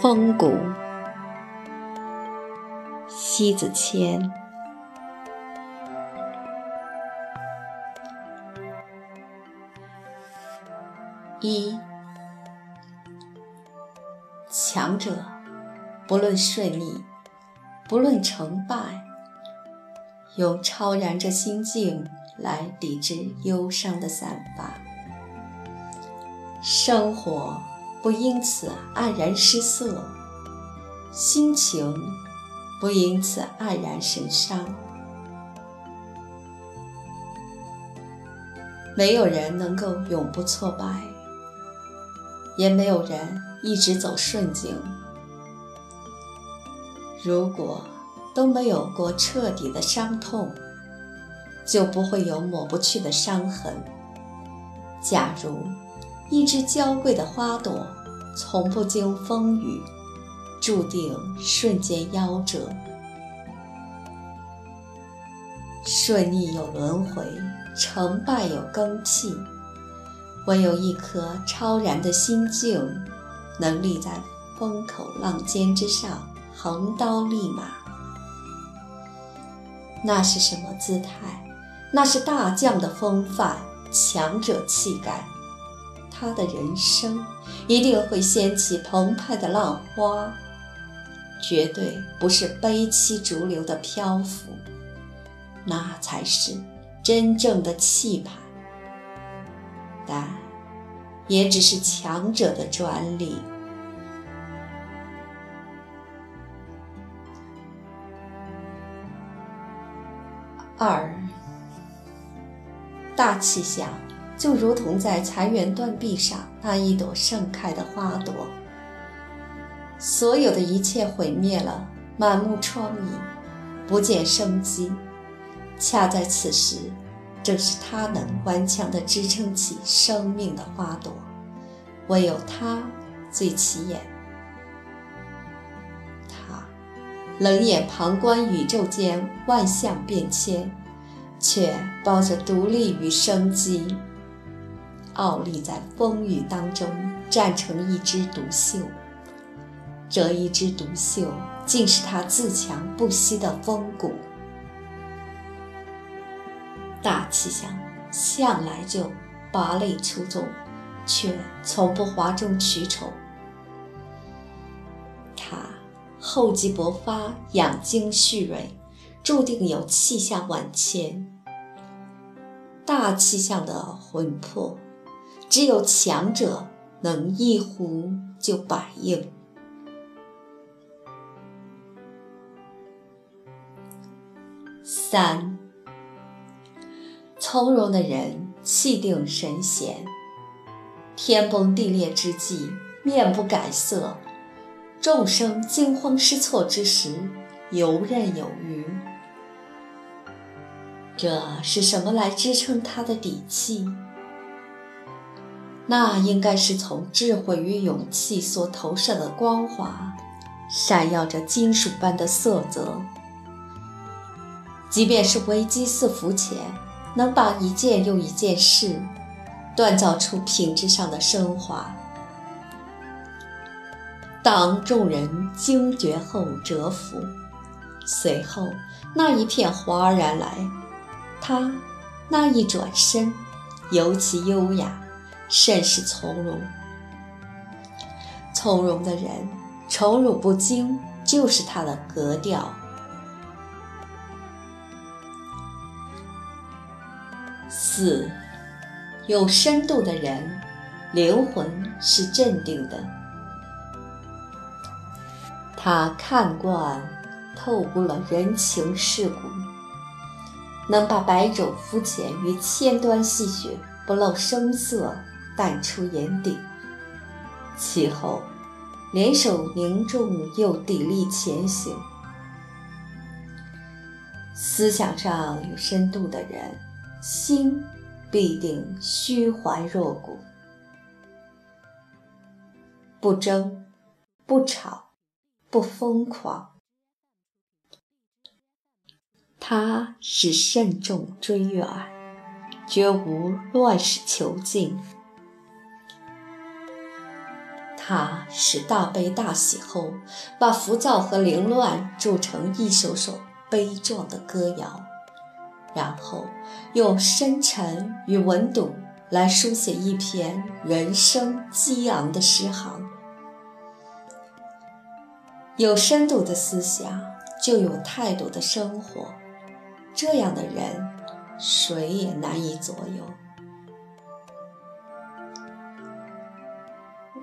风骨，西子谦。一，强者不论顺利，不论成败，用超然着心境来抵制忧伤的散发，生活。不因此黯然失色，心情不因此黯然神伤。没有人能够永不挫败，也没有人一直走顺境。如果都没有过彻底的伤痛，就不会有抹不去的伤痕。假如。一只娇贵的花朵，从不经风雨，注定瞬间夭折。顺逆有轮回，成败有更替，唯有一颗超然的心境，能立在风口浪尖之上，横刀立马。那是什么姿态？那是大将的风范，强者气概。他的人生一定会掀起澎湃的浪花，绝对不是悲戚逐流的漂浮，那才是真正的气派。但也只是强者的专利。二，大气象。就如同在财源断壁上那一朵盛开的花朵，所有的一切毁灭了，满目疮痍，不见生机。恰在此时，正是它能顽强地支撑起生命的花朵，唯有它最起眼。它冷眼旁观宇宙间万象变迁，却抱着独立与生机。傲立在风雨当中，站成一枝独秀。这一枝独秀，竟是他自强不息的风骨。大气象向来就拔类出众，却从不哗众取宠。他厚积薄发，养精蓄锐，注定有气象万千。大气象的魂魄。只有强者能一呼就百应。三，从容的人气定神闲，天崩地裂之际面不改色，众生惊慌失措之时游刃有余。这是什么来支撑他的底气？那应该是从智慧与勇气所投射的光华，闪耀着金属般的色泽。即便是危机四伏前，能把一件又一件事锻造出品质上的升华。当众人惊觉后折服，随后那一片哗然来，他那一转身，尤其优雅。甚是从容，从容的人，宠辱不惊，就是他的格调。四，有深度的人，灵魂是镇定的。他看惯、透过了人情世故，能把百种肤浅与千端细雪不露声色。淡出眼底，其后联手凝重又砥砺前行。思想上有深度的人，心必定虚怀若谷，不争，不吵，不疯狂。他是慎重追远，绝无乱世囚禁。他是大悲大喜后，把浮躁和凌乱铸成一首首悲壮的歌谣，然后用深沉与文笃来书写一篇人生激昂的诗行。有深度的思想，就有态度的生活，这样的人，谁也难以左右。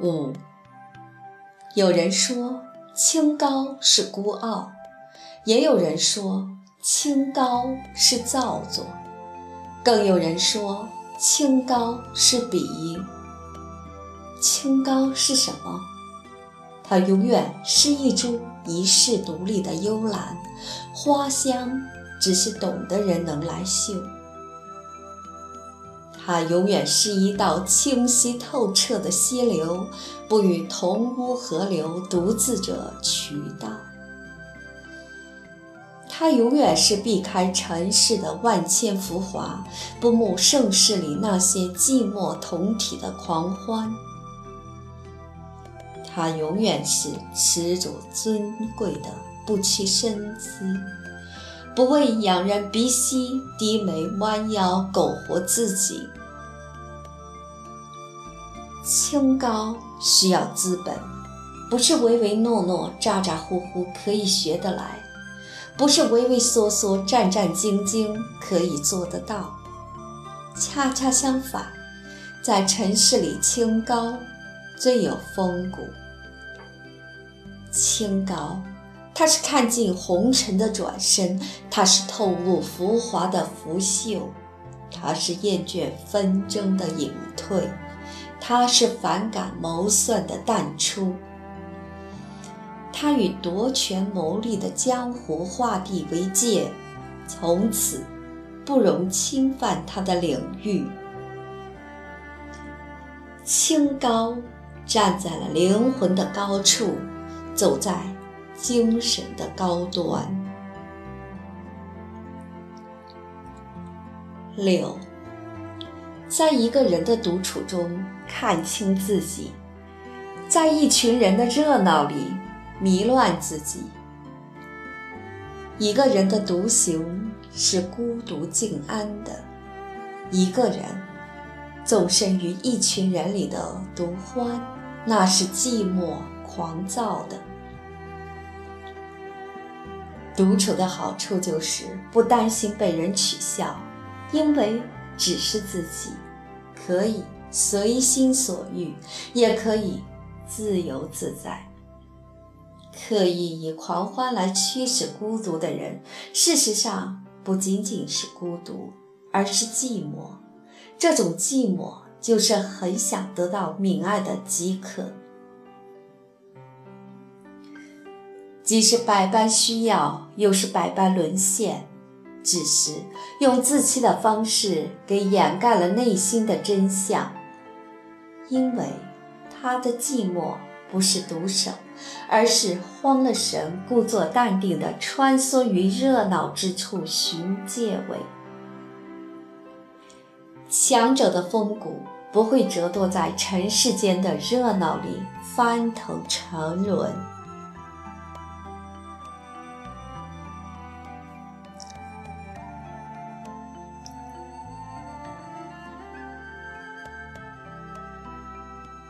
五，有人说清高是孤傲，也有人说清高是造作，更有人说清高是鄙夷。清高是什么？它永远是一株遗世独立的幽兰，花香只是懂的人能来嗅。它永远是一道清晰透彻的溪流，不与同屋河流独自者渠道。它永远是避开尘世的万千浮华，不慕盛世里那些寂寞同体的狂欢。它永远是持着尊贵的，不屈身姿，不为仰人鼻息低眉弯腰苟活自己。清高需要资本，不是唯唯诺诺、咋咋呼呼可以学得来，不是畏畏缩缩、战战兢兢可以做得到。恰恰相反，在尘世里，清高最有风骨。清高，他是看尽红尘的转身，他是透露浮华的拂袖，他是厌倦纷争的隐退。他是反感谋算的淡出，他与夺权谋利的江湖画地为界，从此不容侵犯他的领域。清高站在了灵魂的高处，走在精神的高端。六。在一个人的独处中看清自己，在一群人的热闹里迷乱自己。一个人的独行是孤独静安的，一个人纵身于一群人里的独欢，那是寂寞狂躁的。独处的好处就是不担心被人取笑，因为。只是自己，可以随心所欲，也可以自由自在。刻意以狂欢来驱使孤独的人，事实上不仅仅是孤独，而是寂寞。这种寂寞，就是很想得到泯爱的饥渴。既是百般需要，又是百般沦陷。只是用自欺的方式给掩盖了内心的真相，因为他的寂寞不是独守，而是慌了神，故作淡定地穿梭于热闹之处寻借位。强者的风骨不会折堕在尘世间的热闹里翻腾沉沦。